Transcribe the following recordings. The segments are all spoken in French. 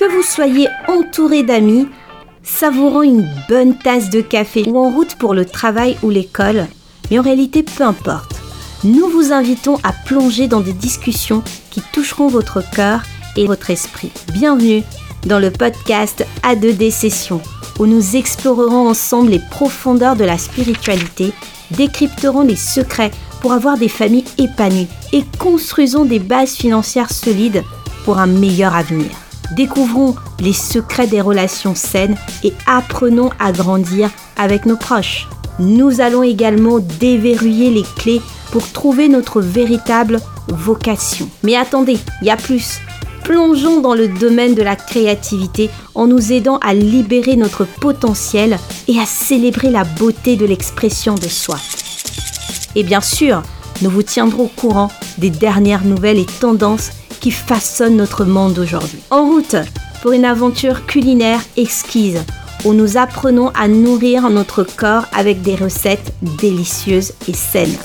Que vous soyez entouré d'amis, savourant une bonne tasse de café ou en route pour le travail ou l'école, mais en réalité peu importe, nous vous invitons à plonger dans des discussions qui toucheront votre cœur et votre esprit. Bienvenue dans le podcast A2D Session, où nous explorerons ensemble les profondeurs de la spiritualité, décrypterons les secrets pour avoir des familles épanouies et construisons des bases financières solides pour un meilleur avenir. Découvrons les secrets des relations saines et apprenons à grandir avec nos proches. Nous allons également déverrouiller les clés pour trouver notre véritable vocation. Mais attendez, il y a plus. Plongeons dans le domaine de la créativité en nous aidant à libérer notre potentiel et à célébrer la beauté de l'expression de soi. Et bien sûr, nous vous tiendrons au courant des dernières nouvelles et tendances qui façonnent notre monde aujourd'hui. En route pour une aventure culinaire exquise où nous apprenons à nourrir notre corps avec des recettes délicieuses et saines.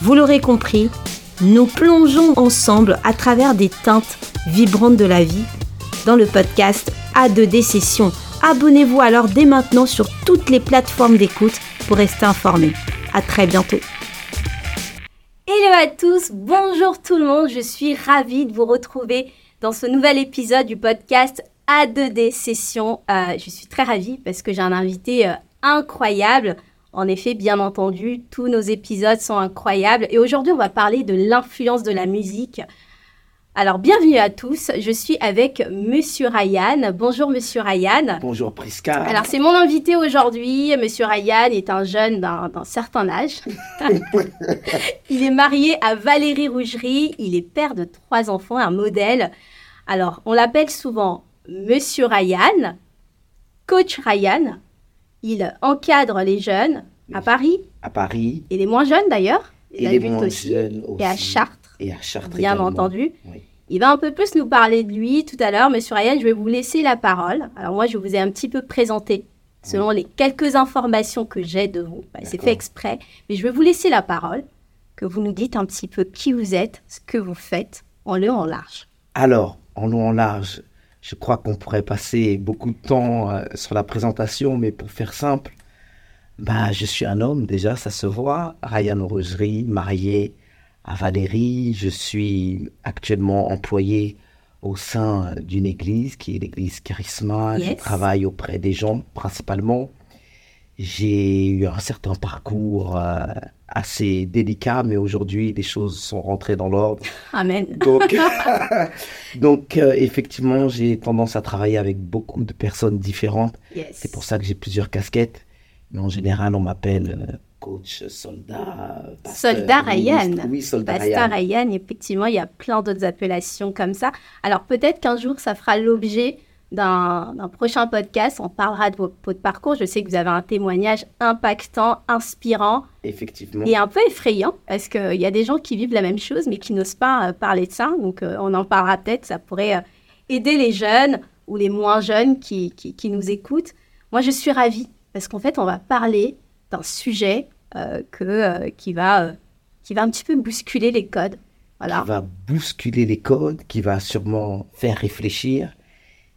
Vous l'aurez compris, nous plongeons ensemble à travers des teintes vibrantes de la vie dans le podcast A2D Session. Abonnez-vous alors dès maintenant sur toutes les plateformes d'écoute pour rester informé. À très bientôt. Hello à tous, bonjour tout le monde, je suis ravie de vous retrouver dans ce nouvel épisode du podcast A2D Session. Euh, je suis très ravie parce que j'ai un invité euh, incroyable. En effet, bien entendu, tous nos épisodes sont incroyables. Et aujourd'hui, on va parler de l'influence de la musique alors, bienvenue à tous. Je suis avec Monsieur Ryan. Bonjour, Monsieur Ryan. Bonjour, Prisca. Alors, c'est mon invité aujourd'hui. Monsieur Ryan est un jeune d'un certain âge. il est marié à Valérie Rougerie. Il est père de trois enfants, un modèle. Alors, on l'appelle souvent Monsieur Ryan, Coach Ryan. Il encadre les jeunes à Paris. À Paris. Et les moins jeunes d'ailleurs. Et les moins jeunes aussi. Et à Chartres et à Chartres Bien entendu. Il va un peu plus nous parler de lui tout à l'heure. Monsieur Ryan, je vais vous laisser la parole. Alors moi, je vous ai un petit peu présenté selon les quelques informations que j'ai de vous. Bah, c'est fait exprès. Mais je vais vous laisser la parole, que vous nous dites un petit peu qui vous êtes, ce que vous faites, en long, en large. Alors, en long, en large, je crois qu'on pourrait passer beaucoup de temps euh, sur la présentation, mais pour faire simple, bah, je suis un homme déjà, ça se voit. Ryan Roserie, marié, à Valérie. Je suis actuellement employé au sein d'une église qui est l'église Charisma. Je travaille auprès des gens principalement. J'ai eu un certain parcours euh, assez délicat, mais aujourd'hui, les choses sont rentrées dans l'ordre. Amen. Donc, donc euh, effectivement, j'ai tendance à travailler avec beaucoup de personnes différentes. C'est pour ça que j'ai plusieurs casquettes. Mais en général, on m'appelle euh, coach, soldat, pasteur. Soldat Ryan. Oui, soldat pasteur Ryan. Effectivement, il y a plein d'autres appellations comme ça. Alors peut-être qu'un jour, ça fera l'objet d'un prochain podcast. On parlera de votre, parcours. Je sais que vous avez un témoignage impactant, inspirant. Effectivement. Et un peu effrayant, parce qu'il y a des gens qui vivent la même chose, mais qui n'osent pas euh, parler de ça. Donc euh, on en parlera peut-être. Ça pourrait euh, aider les jeunes ou les moins jeunes qui, qui, qui nous écoutent. Moi, je suis ravie, parce qu'en fait, on va parler d'un sujet euh, que, euh, qui, va, euh, qui va un petit peu bousculer les codes. Voilà. Qui va bousculer les codes, qui va sûrement faire réfléchir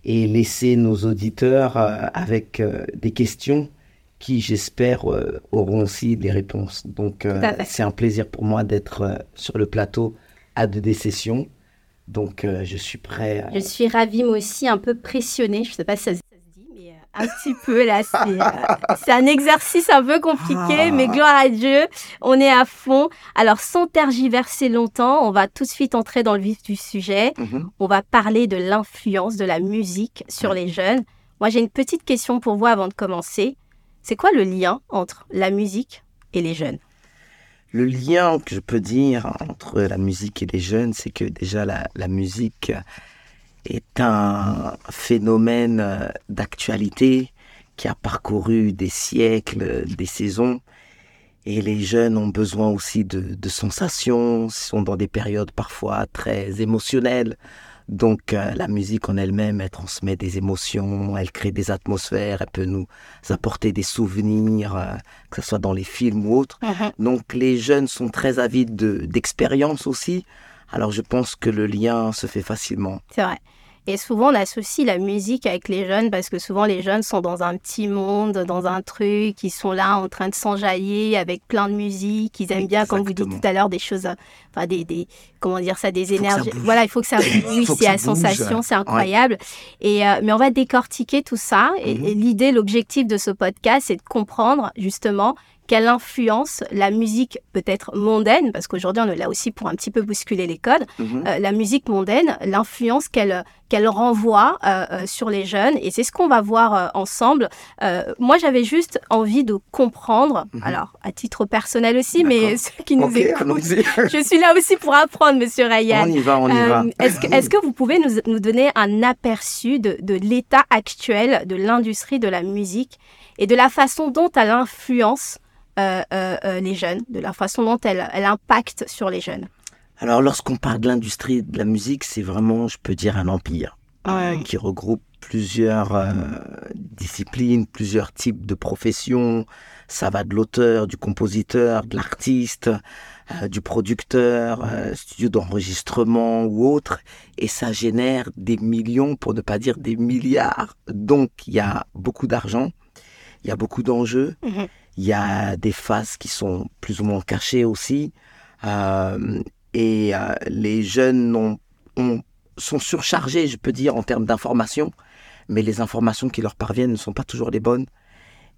et laisser nos auditeurs avec des questions qui, j'espère, auront aussi des réponses. Donc, c'est un plaisir pour moi d'être sur le plateau à deux sessions. Donc, je suis prêt. Je suis ravie, moi aussi, un peu pressionnée. Je ne sais pas si ça un petit peu là. Euh, c'est un exercice un peu compliqué, ah. mais gloire à Dieu, on est à fond. Alors, sans tergiverser longtemps, on va tout de suite entrer dans le vif du sujet. Mhm. On va parler de l'influence de la musique sur les jeunes. Moi, j'ai une petite question pour vous avant de commencer. C'est quoi le lien entre la musique et les jeunes? Le lien que je peux dire entre la musique et les jeunes, c'est que déjà la, la musique est un phénomène euh, d'actualité qui a parcouru des siècles, des saisons. Et les jeunes ont besoin aussi de, de sensations, sont dans des périodes parfois très émotionnelles. Donc euh, la musique en elle-même, elle transmet des émotions, elle crée des atmosphères, elle peut nous apporter des souvenirs, euh, que ce soit dans les films ou autres. Mm-hmm. Donc les jeunes sont très avides d'expériences aussi, Alors je pense que le lien se fait facilement. C'est vrai. Et souvent, on associe la musique avec les jeunes parce que souvent, les jeunes sont dans un petit monde, dans un truc, ils sont là en train de s'enjailler avec plein de musique. Ils aiment bien, comme vous dites tout à l'heure, des choses, enfin, des, des, comment dire ça, des énergies. Voilà, il faut que ça bouge, c'est la sensation, c'est incroyable. Et, euh, mais on va décortiquer tout ça. et mhm. l'idée, l'objectif de ce podcast, c'est de comprendre justement quelle influence la musique peut-être mondaine, parce qu'aujourd'hui on est là aussi pour un petit peu bousculer les codes, mhm. euh, la musique mondaine, l'influence qu'elle qu'elle renvoie euh, euh, sur les jeunes, et c'est ce qu'on va voir ensemble. moi j'avais juste envie de comprendre, mhm. alors à titre personnel aussi, mais ceux qui nous écoutent, je suis là aussi pour apprendre, Monsieur Ryan. On y va, on y va. Est-ce que, est que, vous pouvez nous, nous, donner un aperçu de, de l'état actuel de l'industrie de la musique et de la façon dont elle influence euh, euh, euh, les jeunes, de la façon dont elle, elle impacte sur les jeunes? Alors, lorsqu'on parle de l'industrie de la musique, c'est vraiment, je peux dire, un empire qui regroupe plusieurs disciplines, plusieurs types de professions. Ça va de l'auteur, du compositeur, de l'artiste, du producteur, studio d'enregistrement ou autre, et ça génère des millions, pour ne pas dire des milliards. Donc il y a beaucoup d'argent, il y a beaucoup d'enjeux. Mhm. Il y a des faces qui sont plus ou moins cachées aussi. Euh, et euh, les jeunes sont surchargés, je peux dire, en termes d'informations. Mais les informations qui leur parviennent ne sont pas toujours les bonnes.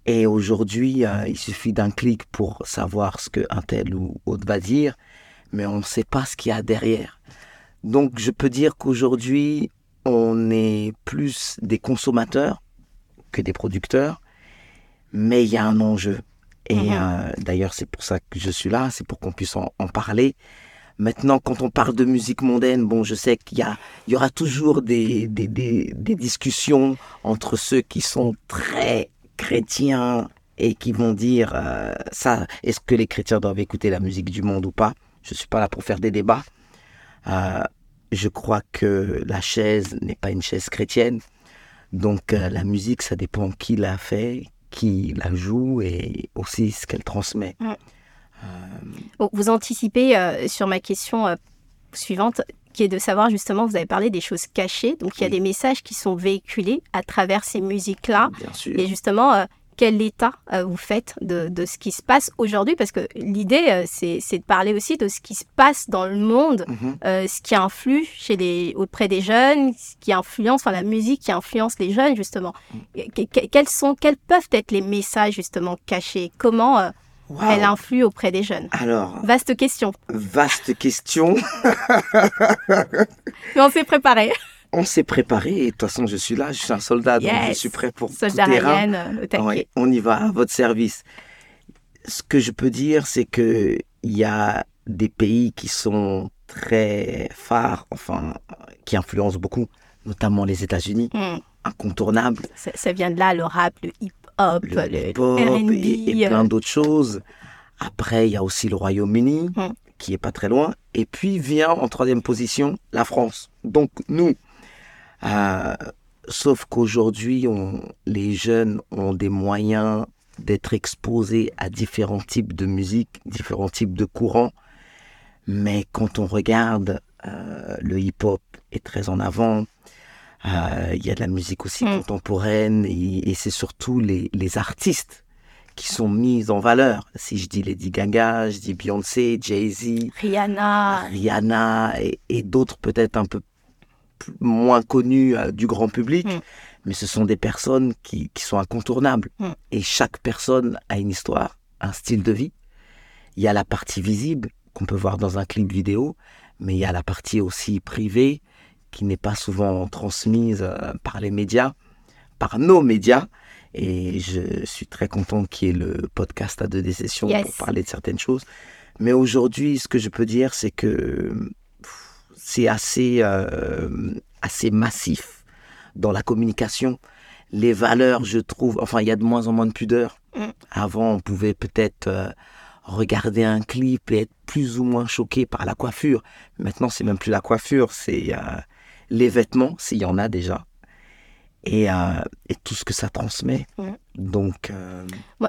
Et aujourd'hui, euh, il suffit d'un clic pour savoir ce qu'un tel ou autre va dire, mais on ne sait pas ce qu'il y a derrière. Donc je peux dire qu'aujourd'hui, on est plus des consommateurs que des producteurs, mais il y a un enjeu. Et mhm. euh, d'ailleurs, c'est pour ça que je suis là, c'est pour qu'on puisse en, parler. Maintenant, quand on parle de musique mondaine, bon, je sais qu'il y, a, il y aura toujours des, des, des, des, discussions entre ceux qui sont très chrétiens et qui vont dire euh, ça, est-ce que les chrétiens doivent écouter la musique du monde ou pas? Je ne suis pas là pour faire des débats. Euh, je crois que la chaise n'est pas une chaise chrétienne. Donc la musique, ça dépend qui l'a fait, qui la joue et aussi ce qu'elle transmet. Euh, vous anticipez euh, sur ma question euh, suivante, qui est de savoir justement, vous avez parlé des choses cachées, donc il y a des messages qui sont véhiculés à travers ces musiques-là. Et justement, quel état euh, vous faites de, ce qui se passe aujourd'hui? Parce que l'idée, euh, c'est, de parler aussi de ce qui se passe dans le monde, mhm. euh, ce qui influe chez les, auprès des jeunes, ce qui influence, enfin la musique qui influence les jeunes justement. Mhm. quels, sont, quels peuvent être les messages justement cachés? Comment elle influe auprès des jeunes Alors, vaste question. Vaste question. Mais on s'est préparé on s'est préparé et de toute façon je suis là, je suis un soldat donc je suis prêt pour tout terrain. on y va à votre service. Ce que je peux dire c'est que il y a des pays qui sont très phares, enfin qui influencent beaucoup, notamment les États-Unis, hmm. incontournable. Ça, vient de là le rap, le hip-hop, le, hip-hop et, plein d'autres choses. Après il y a aussi le Royaume-Uni. Hmm. qui est pas très loin, et puis vient en troisième position la France. Donc nous, euh, sauf qu'aujourd'hui, les jeunes ont des moyens d'être exposés à différents types de musique, différents types de courants. Mais quand on regarde, euh, le hip-hop est très en avant. Euh, il y a de la musique aussi mm. contemporaine et, c'est surtout les, artistes qui sont mis en valeur. Si je dis Lady Gaga, je dis Beyoncé, Jay-Z, Rihanna, Rihanna et d'autres peut-être un peu moins connus euh, du grand public, mm. mais ce sont des personnes qui, sont incontournables. Mm. Et chaque personne a une histoire, un style de vie. Il y a la partie visible qu'on peut voir dans un clip vidéo, mais il y a la partie aussi privée qui n'est pas souvent transmise euh, par les médias, par nos médias. Et je suis très content qu'il y ait le podcast à deux des sessions pour parler de certaines choses. Mais aujourd'hui, ce que je peux dire, c'est que c'est assez, euh, assez massif dans la communication. Les valeurs, je trouve, enfin, il y a de moins en moins de pudeur. Mm. Avant, on pouvait peut-être euh, regarder un clip et être plus ou moins choqué par la coiffure. Maintenant, c'est même plus la coiffure, c'est euh, les vêtements, s'il y en a déjà. Et, et, tout ce que ça transmet. Donc.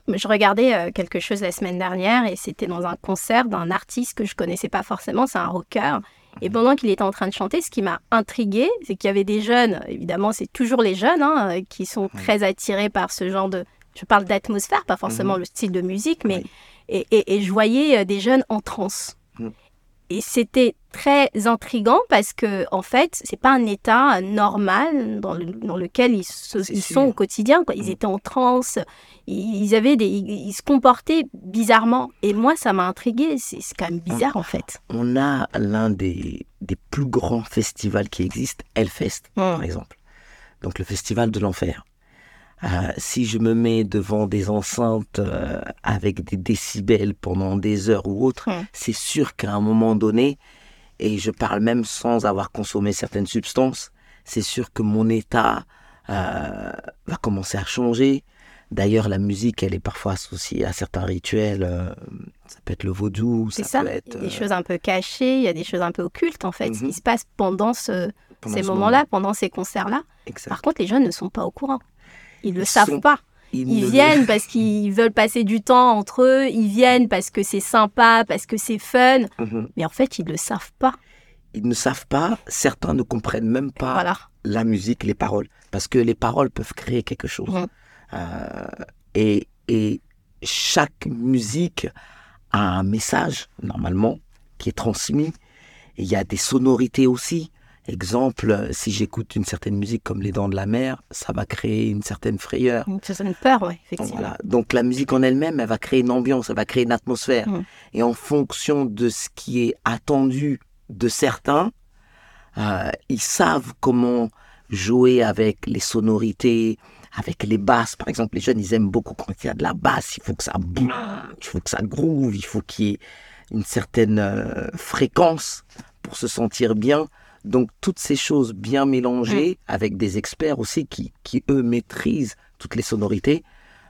je regardais quelque chose la semaine dernière et c'était dans un concert d'un artiste que je connaissais pas forcément, c'est un rocker. Et pendant qu'il était en train de chanter, ce qui m'a intrigué, c'est qu'il y avait des jeunes, évidemment, c'est toujours les jeunes, hein, qui sont très attirés par ce genre de. Je parle d'atmosphère, pas forcément Mhm. le style de musique, mais. Et, et- et je voyais euh, des jeunes en transe. Et c'était très intrigant parce que, en fait, c'est pas un état normal dans, le- dans lequel ils, se- ils sont au quotidien. Quoi. Ils Mhm. étaient en transe, ils, avaient des, ils, ils se comportaient bizarrement. Et moi, ça m'a intrigué. C'est quand même bizarre, en fait. On a l'un des, des plus grands festivals qui existent, Hellfest, par exemple. Donc le festival de l'enfer. Euh, si je me mets devant des enceintes euh, avec des décibels pendant des heures ou autres, Mm. c'est sûr qu'à un moment donné, et je parle même sans avoir consommé certaines substances, c'est sûr que mon état euh, va commencer à changer. D'ailleurs, la musique, elle est parfois associée à certains rituels. euh, ça peut être le vaudou, C'est ça, ça. peut Il y être a des choses un peu cachées, il y a des choses un peu occultes, en fait, Mhm. qui se passent pendant ce- pendant ces ce moments-là, pendant ces concerts-là. Par contre, les jeunes ne sont pas au courant. Ils ne le Ils savent sont- pas. Ils Ils ne le- viennent parce qu'ils veulent passer du temps entre eux, ils viennent parce que c'est sympa, parce que c'est fun, Mhm. mais en fait, ils ne le savent pas. Ils ne savent pas, certains ne comprennent même pas Voilà. la musique, les paroles, parce que les paroles peuvent créer quelque chose. Euh, et, et chaque musique a un message, normalement, qui est transmis. Et il y a des sonorités aussi. Exemple, si j'écoute une certaine musique comme Les Dents de la Mer, ça va créer une certaine frayeur. Une certaine peur, oui, Donc, effectivement. voilà. Donc la musique en elle-même, elle va créer une ambiance, elle va créer une atmosphère. Mm. Et en fonction de ce qui est attendu de certains, euh, ils savent comment jouer avec les sonorités, avec les basses. Par exemple, les jeunes, ils aiment beaucoup quand il y a de la basse. Il faut que ça boum, il faut que ça groove, il faut qu'il y ait une certaine euh, fréquence pour se sentir bien. Donc toutes ces choses bien mélangées avec des experts aussi qui, qui eux maîtrisent toutes les sonorités,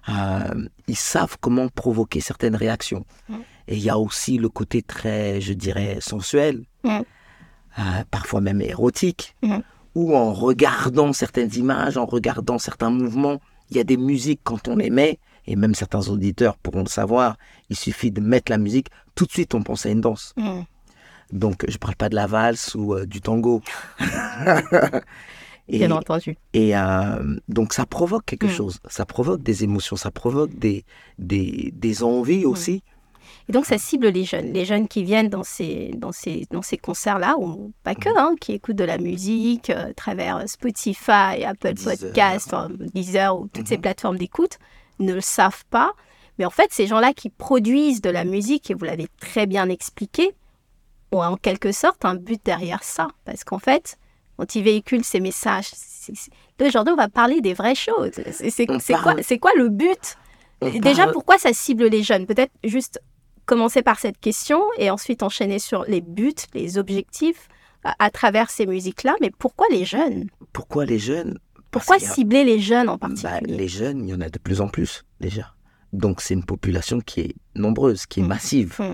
euh, ils savent comment provoquer certaines réactions. Mm. Et il y a aussi le côté très, je dirais, sensuel, Mm. euh, parfois même érotique, Mm. où en regardant certaines images, en regardant certains mouvements, il y a des musiques quand on les met, et même certains auditeurs pourront le savoir, il suffit de mettre la musique, tout de suite on pense à une danse. Donc je parle pas de la valse ou euh, du tango. et, Bien entendu. et euh, donc ça provoque quelque Mm. chose, ça provoque des émotions, ça provoque des, des, des envies aussi. Et donc, ça cible les jeunes. Les jeunes qui viennent dans ces, dans ces, dans ces concerts-là, ou pas que, hein, qui écoutent de la musique euh, à travers Spotify, Apple Deezer. Podcast, enfin, Deezer ou toutes ces Mhm. plateformes d'écoute, ne le savent pas. Mais en fait, ces gens-là qui produisent de la musique, et vous l'avez très bien expliqué, ont en quelque sorte un but derrière ça. Parce qu'en fait, quand ils véhiculent ces messages, aujourd'hui, on va parler des vraies choses. C'est quoi, quoi le but? On Déjà, parle- pourquoi ça cible les jeunes? Peut-être juste commencer par cette question et ensuite enchaîner sur les buts, les objectifs à, à travers ces musiques-là. Mais pourquoi les jeunes? Pourquoi les jeunes? Parce Pourquoi a- cibler les jeunes en Bah, particulier? les jeunes, il y en a de plus en plus déjà. Donc c'est une population qui est nombreuse, qui est Mm. massive Mm.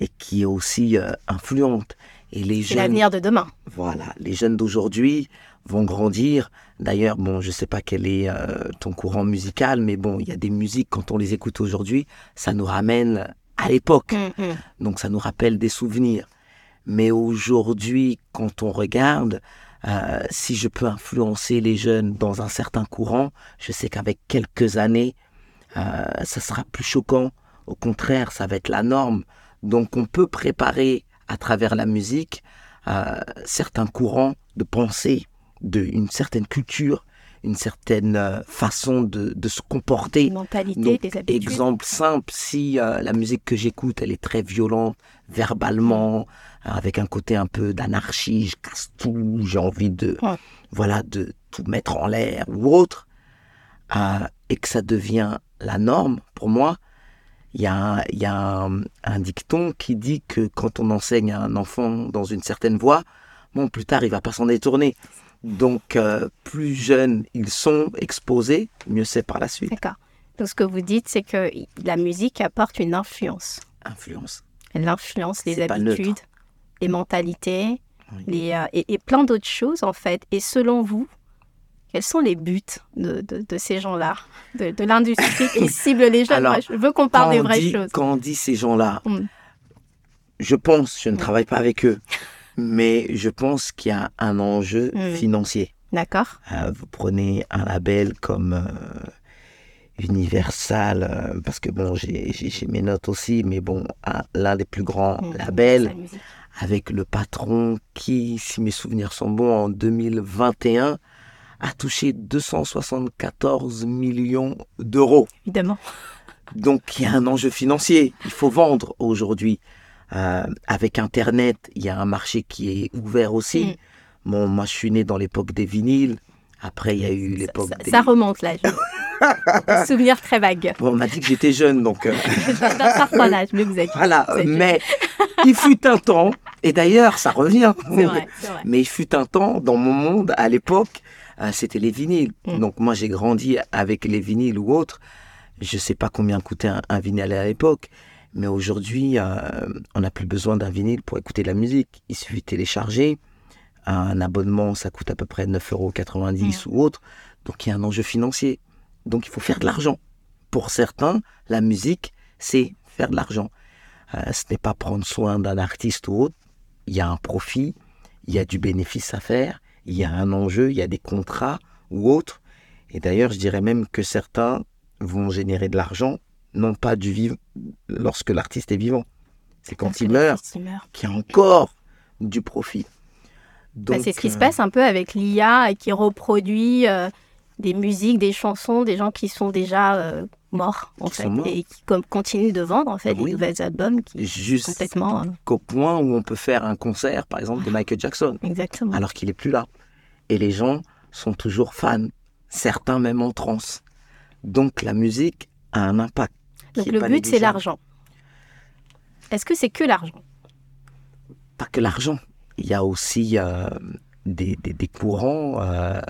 Et qui est aussi euh, influente. Et les jeunes, l'avenir de demain. voilà, les jeunes d'aujourd'hui vont grandir. D'ailleurs, bon, je sais pas quel est euh, ton courant musical, mais bon, il y a des musiques quand on les écoute aujourd'hui, ça nous ramène à l'époque. Mm, mm. Donc ça nous rappelle des souvenirs. Mais aujourd'hui, quand on regarde, euh, si je peux influencer les jeunes dans un certain courant, je sais qu'avec quelques années, euh, ça sera plus choquant. Au contraire, ça va être la norme. Donc on peut préparer à travers la musique euh, certains courants de pensée, de, une certaine culture, une certaine euh, façon de, de se comporter. Les mentalités, Donc, les habitudes. Exemple simple, si euh, la musique que j'écoute, elle est très violente, verbalement, euh, avec un côté un peu d'anarchie, je casse tout, j'ai envie de, Ouais. voilà, de tout mettre en l'air ou autre, euh, et que ça devient la norme pour moi, il y a, un, y a un, un dicton qui dit que quand on enseigne à un enfant dans une certaine voie, bon, plus tard, il va pas s'en détourner. Donc, euh, plus jeunes ils sont exposés, mieux c'est par la suite. D'accord. Donc, ce que vous dites, c'est que la musique apporte une influence. Influence. Elle influence les habitudes, les mentalités, Oui. les, euh, et, et plein d'autres choses, en fait. Et selon vous, quels sont les buts de, de- de ces gens-là, de, de l'industrie qui cible les jeunes? Alors, Moi, Je veux qu'on parle des vraies dit- choses. Quand on dit ces gens-là, Mm. je pense, je ne Mm. travaille pas avec eux, mais je pense qu'il y a un enjeu Mm. financier. D'accord. Euh, vous prenez un label comme euh, Universal, euh, parce que bon, j'ai mes notes aussi, mais bon, un- l'un des plus grands labels, avec le patron qui, si mes souvenirs sont bons, en 2021, a touché 274 millions d'euros. Évidemment. Donc il y a un enjeu financier. Il faut vendre aujourd'hui. Euh, avec Internet, il y a un marché qui est ouvert aussi. Mm. Bon, moi, je suis né dans l'époque des vinyles. Après, il y a eu Ça, l'époque ça- des... ça remonte là. je- Souvenir très vague. Bon, on m'a dit que j'étais jeune, donc euh, D'un âge, mais vous êtes. voilà. C'est jeune. Mais il fut un temps, et d'ailleurs, ça revient. Vrai, vrai. Mais il fut un temps, dans mon monde, à l'époque, euh, c'était les vinyles. Mm. Donc moi, j'ai grandi avec les vinyles ou autres. Je sais pas combien coûtait un, un vinyle à l'époque. Mais aujourd'hui, euh, on n'a plus besoin d'un vinyle pour écouter de la musique. Il suffit de télécharger. Un abonnement, ça coûte à peu près 9,90 euros ou autre. Donc il y a un enjeu financier. Donc il faut faire de l'argent. Pour certains, la musique, c'est faire de l'argent. Euh, ce n'est pas prendre soin d'un artiste ou autre. Il y a un profit, il y a du bénéfice à faire, il y a un enjeu, il y a des contrats ou autres. Et d'ailleurs, je dirais même que certains vont générer de l'argent, non pas du vivant, lorsque l'artiste est vivant. C'est quand il meurt il meurt. qu'il y a encore du profit. Bah, c'est ce qui se euh, passe un peu avec l'IA qui reproduit euh, des musiques, des chansons, des gens qui sont déjà euh, morts en fait morts. et qui comme, continuent de vendre en fait Ah oui. des nouveaux albums qui Juste complètement euh, qu'au point où on peut faire un concert, par exemple, de Michael Jackson, exactement. alors qu'il est plus là. Et les gens sont toujours fans, certains même en transe. Donc la musique a un impact. Donc le but c'est l'argent. Est-ce que c'est que l'argent? Pas que l'argent. Il y a aussi euh, des, des- des courants. euh,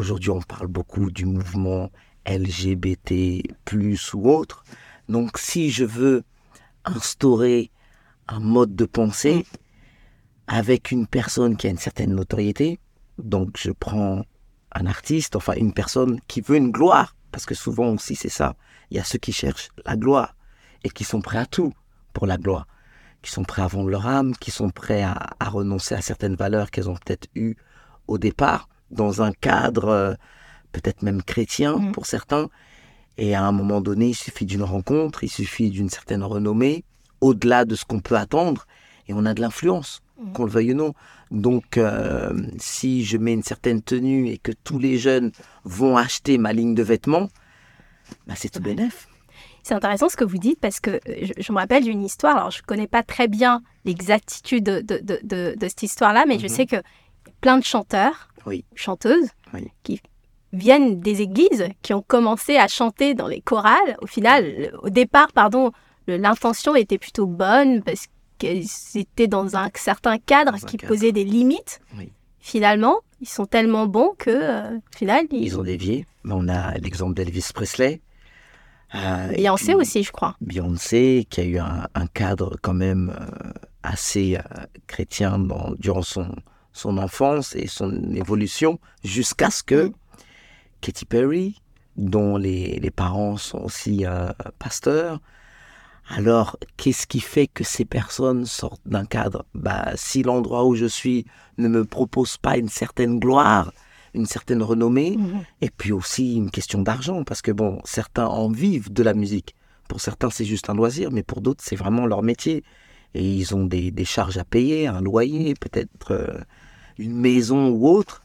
Aujourd'hui, on parle beaucoup du mouvement LGBT, ou autre. Donc, si je veux instaurer un mode de pensée avec une personne qui a une certaine notoriété, donc je prends un artiste, enfin une personne qui veut une gloire, parce que souvent aussi c'est ça. Il y a ceux qui cherchent la gloire et qui sont prêts à tout pour la gloire qui sont prêts à vendre leur âme, qui sont prêts à, à renoncer à certaines valeurs qu'elles ont peut-être eues au départ, dans un cadre euh, peut-être même chrétien Mhm. pour certains. Et à un moment donné, il suffit d'une rencontre, il suffit d'une certaine renommée, au-delà de ce qu'on peut attendre, et on a de l'influence, Mhm. qu'on le veuille ou non. Donc, euh, si je mets une certaine tenue et que tous les jeunes vont acheter ma ligne de vêtements, bah, c'est tout bénef. C'est intéressant ce que vous dites parce que euh, je, je me rappelle d'une histoire. Alors, je ne connais pas très bien l'exactitude de, de, de- de- de cette histoire-là, mais je Mhm. sais que plein de chanteurs, Oui. chanteuses, Oui. qui viennent des églises, qui ont commencé à chanter dans les chorales. Au final, au départ, pardon, l'intention était plutôt bonne parce qu'ils étaient dans un certain cadre Dans qui cadre. posait des limites. Oui. Finalement, ils sont tellement bons que, euh, final, ils... Ils ont dévié. On a l'exemple d'Elvis Presley. Euh, Beyoncé puis aussi, je crois. Beyoncé, qui a eu un, un cadre quand même euh, assez euh, chrétien dans- durant son, son enfance et son évolution, jusqu'à ce que Mm. Katy Perry, dont les, les parents sont aussi euh, pasteurs, alors qu'est-ce qui fait que ces personnes sortent d'un cadre? Bah, Si l'endroit où je suis ne me propose pas une certaine gloire, une certaine renommée, Mhm. et puis aussi une question d'argent, parce que bon, certains en vivent de la musique. Pour certains, c'est juste un loisir, mais pour d'autres, c'est vraiment leur métier. Et ils ont des, des charges à payer, un loyer, peut-être euh, une maison ou autre.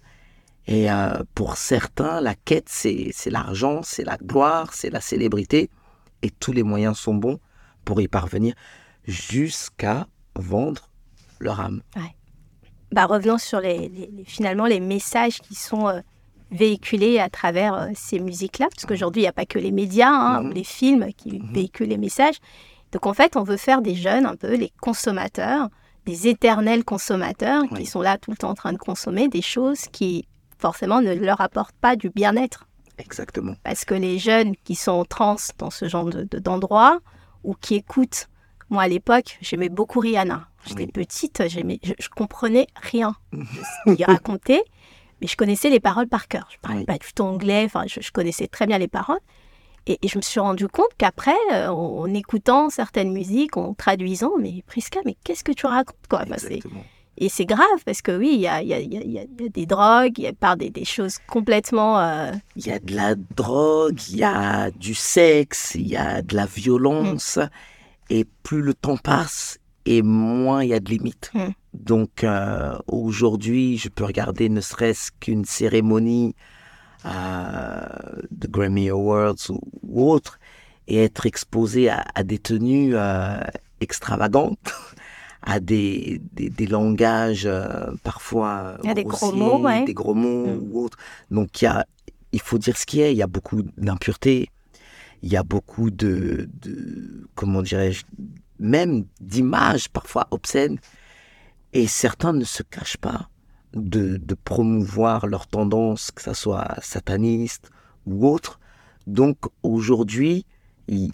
Et euh, pour certains, la quête, c'est l'argent, c'est la gloire, c'est la célébrité. Et tous les moyens sont bons pour y parvenir jusqu'à vendre leur âme. bah, revenons sur les, les- les- finalement les messages qui sont euh, véhiculés à travers euh, ces musiques-là, parce qu'aujourd'hui, il n'y a pas que les médias hein, ou les films qui Mhm. véhiculent les messages. Donc en fait, on veut faire des jeunes un peu les consommateurs, des éternels consommateurs Oui. qui sont là tout le temps en train de consommer des choses qui forcément ne leur apportent pas du bien-être. Exactement. Parce que les jeunes qui sont en transe dans ce genre de- de- d'endroit ou qui écoutent, moi à l'époque, j'aimais beaucoup Rihanna. J'étais Oui. petite, j'aimais, je, je comprenais rien de ce qu'il racontait, mais je connaissais les paroles par cœur. Je parlais Oui. pas du tout anglais, enfin, je, je connaissais très bien les paroles. Et, et je me suis rendu compte qu'après, euh, en, écoutant certaines musiques, en traduisant, mais Prisca, mais qu'est-ce que tu racontes quoi? Et c'est grave parce que oui, il y a, y, a, y a, des drogues, il y a par des, des choses complètement. euh, Il y a de la drogue, il y a du sexe, il y a de la violence. Et plus le temps passe, et moins il y a de limites. Mm. Donc euh, aujourd'hui, je peux regarder ne serait-ce qu'une cérémonie euh, de Grammy Awards ou, ou autre et être exposé à, à des tenues euh, extravagantes, à des, des, des langages euh, parfois Il y a des gros mots, ouais. des gros mots Mm. ou autres. Donc il y a, il faut dire ce qui est. Il y a beaucoup d'impureté, il y a beaucoup de, de comment dirais-je, même d'images parfois obscènes. Et certains ne se cachent pas de, de promouvoir leur tendance, que ça soit sataniste ou autre. Donc aujourd'hui,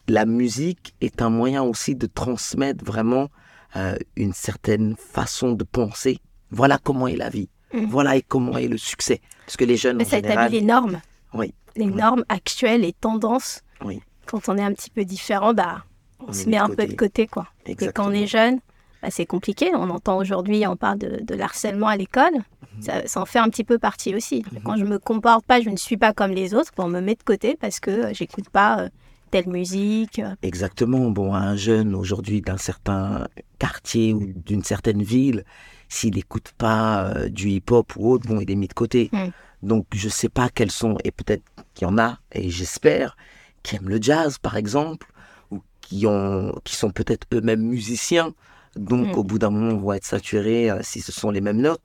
la musique est un moyen aussi de transmettre vraiment euh, une certaine façon de penser. Voilà comment est la vie. Mhm. Voilà et comment est le succès. Parce que les jeunes mais en ça général, établit les normes. Oui. Les Oui. normes actuelles, les tendances. Oui. Quand on est un petit peu différent, bah, on, On se met un peu de côté. quoi. Et quand on est jeune, bah, c'est compliqué. On entend aujourd'hui, on parle de, de l'harcèlement à l'école. Mhm. Ça, ça en fait un petit peu partie aussi. Quand je me comporte pas, je ne suis pas comme les autres, on me met de côté parce que euh, j'écoute pas euh, telle musique. euh. Exactement. Bon, un jeune aujourd'hui d'un certain quartier ou d'une certaine ville, s'il n'écoute pas euh, du hip-hop ou autre, bon, il est mis de côté. Mm. Donc, je sais pas quels sont, et peut-être qu'il y en a, et j'espère, qui aiment le jazz, par exemple, ou qui, ont, qui sont peut-être eux-mêmes musiciens. Donc, Mm. au bout d'un moment, vont être saturés euh, si ce sont les mêmes notes.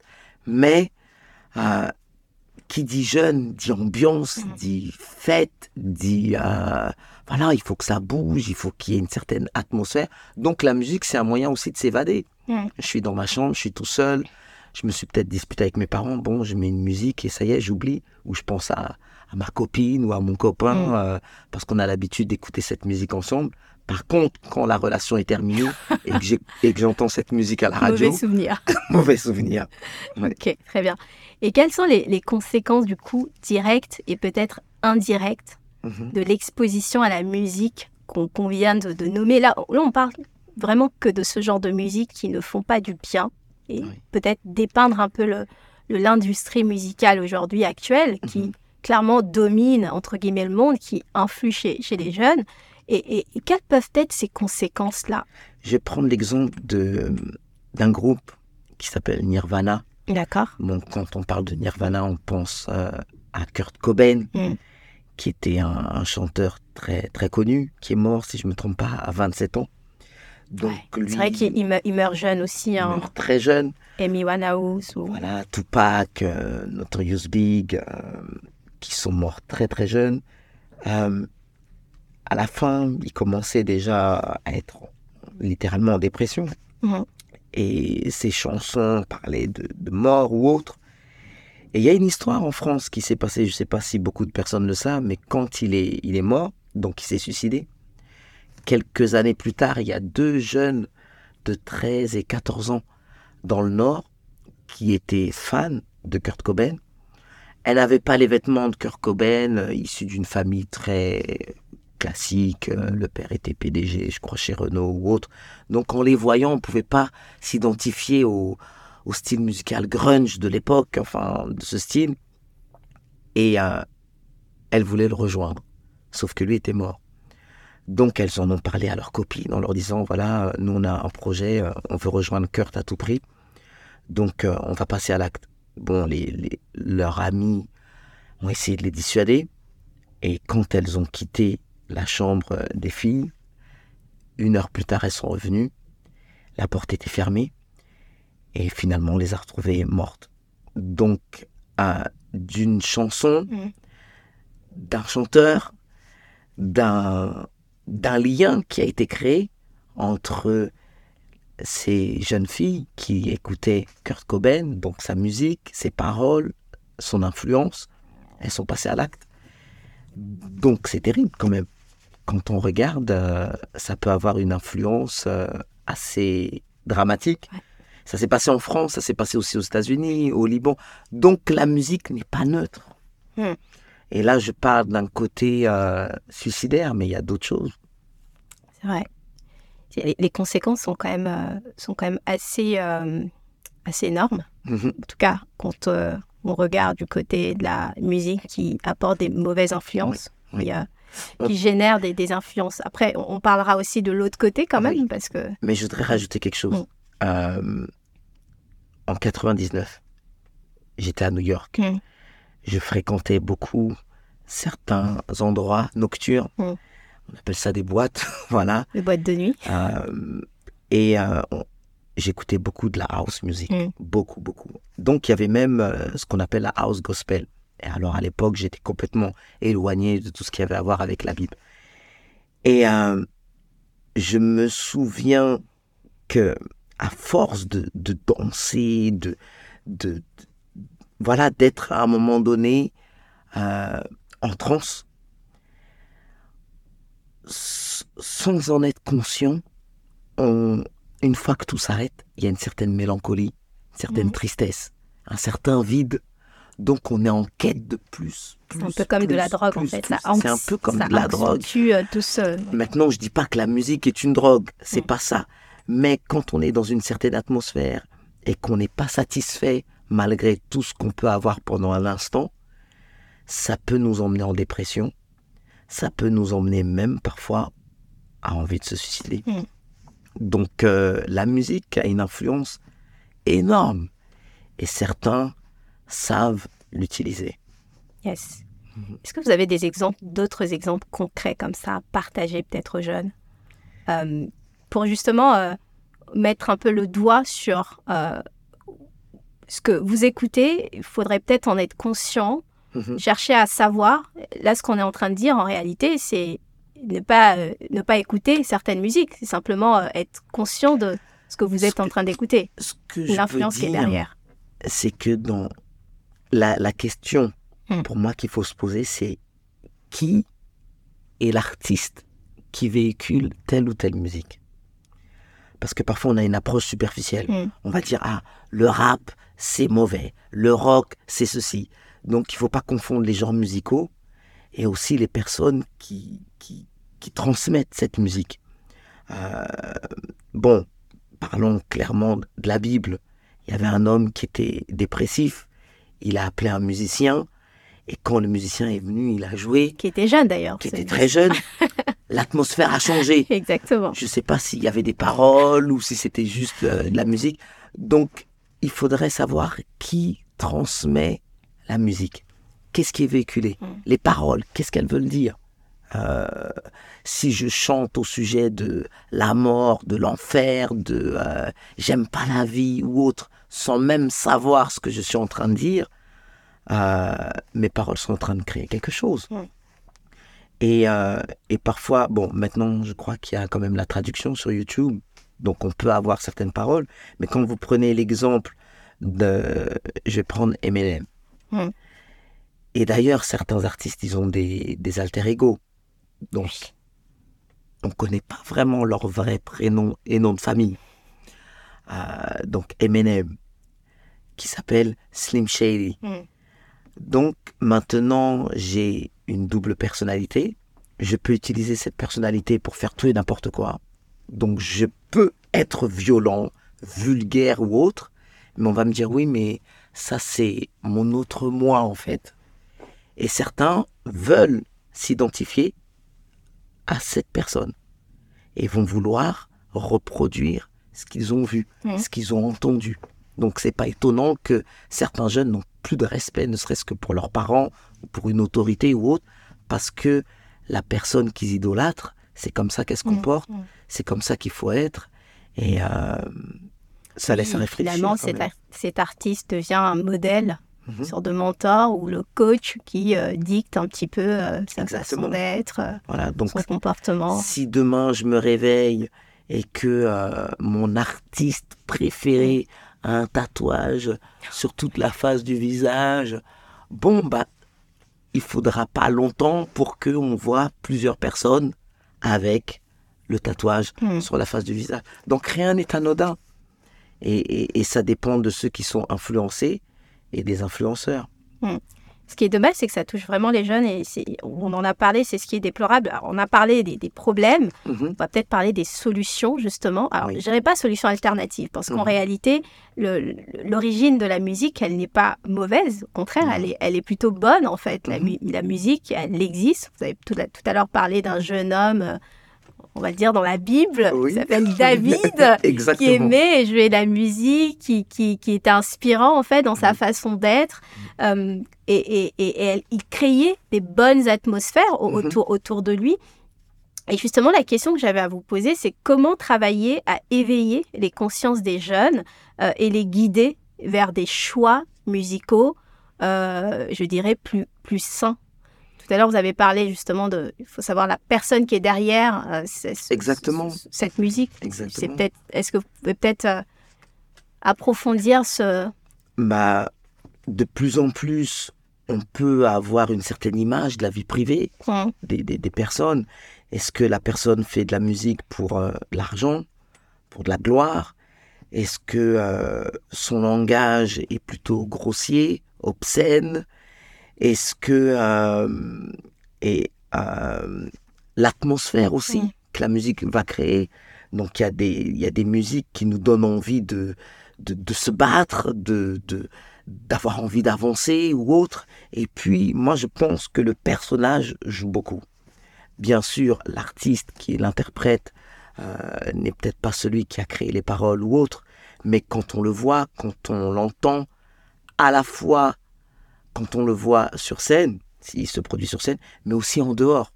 Mais, euh, qui dit jeune, dit ambiance, Mm. dit fête, dit euh, voilà, il faut que ça bouge, il faut qu'il y ait une certaine atmosphère. Donc la musique, c'est un moyen aussi de s'évader. Mm. Je suis dans ma chambre, je suis tout seul, je me suis peut-être disputé avec mes parents, bon, je mets une musique et ça y est, j'oublie, ou je pense à, à ma copine ou à mon copain, euh, parce qu'on a l'habitude d'écouter cette musique ensemble. Par contre, quand la relation est terminée et que j'entends cette musique à la radio, Mauvais souvenir. mauvais souvenir. Ouais. ok, très bien. Et quelles sont les, les conséquences du coup directes et peut-être indirectes Mhm. de l'exposition à la musique qu'on qu'on vient de, de nommer là, là, on parle vraiment que de ce genre de musique qui ne font pas du bien et Oui. peut-être dépeindre un peu le- le- l'industrie musicale aujourd'hui actuelle qui Mhm. clairement domine entre guillemets le monde, qui influe chez, chez les jeunes. Et, et- et quelles peuvent être ces conséquences-là? Je vais prendre l'exemple d'un groupe qui s'appelle Nirvana. D'accord. Bon, quand on parle de Nirvana, on pense euh, à Kurt Cobain, Mm. qui était un, un chanteur très très connu, qui est mort, si je me trompe pas, à 27 ans. Donc C'est vrai qu'il il meurt, jeune aussi, il hein. meurt très jeune. Amy Winehouse ou... Voilà, Tupac, euh, Notorious Big, euh, qui sont morts très très jeunes. Euh, à la fin, il commençait déjà à être littéralement en dépression. Mhm. Et ses chansons parlaient de, de mort ou autre. Et il y a une histoire en France qui s'est passée, je ne sais pas si beaucoup de personnes le savent, mais quand il est, il est mort, donc il s'est suicidé, quelques années plus tard, il y a deux jeunes de 13 et 14 ans dans le Nord qui étaient fans de Kurt Cobain. Elle n'avait pas les vêtements de Kurt Cobain, euh, issu d'une famille très classique. euh, Le père était PDG, je crois, chez Renault ou autre. Donc en les voyant, on ne pouvait pas s'identifier au, style musical grunge de l'époque, enfin de ce style. Et euh, elle voulait le rejoindre, sauf que lui était mort. Donc elles en ont parlé à leurs copines en leur disant, voilà, nous on a un projet, euh, on veut rejoindre Kurt à tout prix. Donc euh, on va passer à l'acte. Bon, les- leurs amis ont essayé de les dissuader. Et quand elles ont quitté la chambre des filles, une heure plus tard, elles sont revenues. La porte était fermée. Et finalement, on les a retrouvées mortes. Donc, d'une chanson, Mhm. d'un chanteur, d'un d'un lien qui a été créé entre ces jeunes filles qui écoutaient Kurt Cobain, donc sa musique, ses paroles, son influence, elles sont passées à l'acte. Donc c'est terrible quand même. Quand on regarde, euh, ça peut avoir une influence euh, assez dramatique. Ouais. Ça s'est passé en France, ça s'est passé aussi aux États-Unis, au Liban. Donc la musique n'est pas neutre. Hmm. Et là, je parle d'un côté euh, suicidaire, mais il y a d'autres choses. C'est vrai. Les, conséquences sont quand même, sont quand même assez, assez énorme. Mhm. En tout cas, quand on regarde du côté de la musique qui apporte des mauvaises influences, Oui, oui. euh, qui génère des, des influences. Après, on, parlera aussi de l'autre côté quand même, Oui. parce que Mais je voudrais rajouter quelque chose. Mm. Euh, en 99, j'étais à New York. Mm. Je fréquentais beaucoup certains endroits nocturnes. Mm. On appelle ça des boîtes, voilà. les boîtes de nuit, Euh, et euh, j'écoutais beaucoup de la house music, beaucoup, beaucoup. Donc il y avait même ce qu'on appelle la house gospel. Et alors à l'époque, j'étais complètement éloigné de tout ce qui avait à voir avec la Bible. Et euh, je me souviens que à force de, de danser, de, de, de- voilà, d'être à un moment donné euh, en transe, sans en être conscient, on- une fois que tout s'arrête, il y a une certaine mélancolie, une certaine tristesse, un certain vide. Donc on est en quête de plus. c'est un plus, peu comme de plus, la drogue en plus, fait. plus. C'est un peu comme ça de la drogue. euh, tout ce... Maintenant, je dis pas que la musique est une drogue, c'est Mm. pas ça. Mais quand on est dans une certaine atmosphère et qu'on n'est pas satisfait malgré tout ce qu'on peut avoir pendant un instant, ça peut nous emmener en dépression. Ça peut nous emmener même parfois à envie de se suicider. Mm. Donc euh, la musique a une influence énorme et certains savent l'utiliser. Yes. Est-ce que vous avez des exemples, d'autres exemples concrets comme ça, partagés peut-être aux jeunes, euh, pour justement euh, mettre un peu le doigt sur euh, ce que vous écoutez Il faudrait peut-être en être conscient, Mhm. chercher à savoir. Là, ce qu'on est en train de dire en réalité, c'est ne pas, ne pas écouter certaines musiques. C'est simplement être conscient de ce que vous êtes en train d'écouter, l'influence qui est derrière. c'est que dans la, la question Hmm. pour moi qu'il faut se poser, c'est qui est l'artiste qui véhicule telle ou telle musique? Parce que parfois on a une approche superficielle. Hmm. On va dire ah le rap c'est mauvais, le rock c'est ceci. Donc il faut pas confondre les genres musicaux et aussi les personnes qui qui, qui transmettent cette musique. Euh, bon, parlons clairement de la Bible. Il y avait un homme qui était dépressif. Il a appelé un musicien. Et quand le musicien est venu, il a joué, Qui était jeune d'ailleurs. qui était très jeune. L'atmosphère a changé. Exactement. Je ne sais pas s'il y avait des paroles ou si c'était juste euh, de la musique. Donc, il faudrait savoir qui transmet la musique. Qu'est-ce qui est véhiculé? Mm. Les paroles, qu'est-ce qu'elles veulent dire? Euh, Si je chante au sujet de la mort, de l'enfer, de euh, j'aime pas la vie ou autre, sans même savoir ce que je suis en train de dire, euh, mes paroles sont en train de créer quelque chose. Mm. Et, et parfois, bon, maintenant, je crois qu'il y a quand même la traduction sur YouTube, donc on peut avoir certaines paroles. Mais quand vous prenez l'exemple de, je vais prendre. Mm. Et d'ailleurs, certains artistes, ils ont des, des alter ego. Donc, on ne connaît pas vraiment leur vrai prénom et nom de famille. Euh, donc, Eminem, qui s'appelle Slim Shady. Mm. Donc maintenant, j'ai une double personnalité. Je peux utiliser cette personnalité pour faire tout et n'importe quoi. Donc je peux être violent, vulgaire ou autre. Mais on va me dire oui, mais ça c'est mon autre moi en fait. Et certains veulent s'identifier à cette personne et vont vouloir reproduire ce qu'ils ont vu, Mhm. ce qu'ils ont entendu. Donc c'est pas étonnant que certains jeunes n'ont plus de respect, ne serait-ce que pour leurs parents ou pour une autorité ou autre, parce que la personne qu'ils idolâtrent, c'est comme ça qu'elle se Mhm. comporte, Mhm. c'est comme ça qu'il faut être, et euh, ça laisse Puis, réfléchir. Finalement, cet, même. ar- cet artiste devient un modèle. Une sorte de mentor ou le coach qui euh, dicte un petit peu euh, sa Exactement. façon d'être, euh, Voilà, donc son comportement. si demain je me réveille et que euh, mon artiste préféré a un tatouage sur toute la face du visage, bon bah il faudra pas longtemps pour que on voit plusieurs personnes avec le tatouage Hmm. sur la face du visage. Donc rien n'est anodin. Et, et- et ça dépend de ceux qui sont influencés et des influenceurs. Ce qui est dommage, c'est que ça touche vraiment les jeunes et on en a parlé, c'est ce qui est déplorable. on a parlé des, problèmes, mhm. on va peut-être parler des solutions justement. Alors, je dirais pas solution alternative parce qu'en mhm. réalité, l'origine de la musique, elle n'est pas mauvaise. Au contraire, elle, est, elle est plutôt bonne en fait. La, mhm. la musique, elle existe. Vous avez tout à, tout à l'heure parlé d'un jeune homme euh, on va dire, dans la Bible, qui s'appelle David, qui aimait jouer la musique, qui, qui, qui, était inspirant en fait dans sa façon d'être. Euh, et, et, il créait des bonnes atmosphères mhm. autour, autour de lui. Et justement, la question que j'avais à vous poser, c'est comment travailler à éveiller les consciences des jeunes euh, et les guider vers des choix musicaux, euh, je dirais, plus, plus sains tout à l'heure, vous avez parlé justement de. Il faut savoir la personne qui est derrière euh, Exactement. cette musique. Exactement. peut Est-ce que vous pouvez peut-être euh, approfondir ce. Bah, de plus en plus, on peut avoir une certaine image de la vie privée hum. des, des, personnes. Est-ce que la personne fait de la musique pour euh, de l'argent, pour de la gloire? Est-ce que son langage est plutôt grossier, obscène? Est-ce que euh, et euh, l'atmosphère aussi que la musique va créer? Donc il y a des il y a des musiques qui nous donnent envie de de, de se battre, de, de d'avoir envie d'avancer ou autre. Et puis moi je pense que le personnage joue beaucoup. Bien sûr, l'artiste qui l'interprète euh, n'est peut-être pas celui qui a créé les paroles ou autre, mais quand on le voit, quand on l'entend, à la fois quand on le voit sur scène, s'il se produit sur scène, mais aussi en dehors.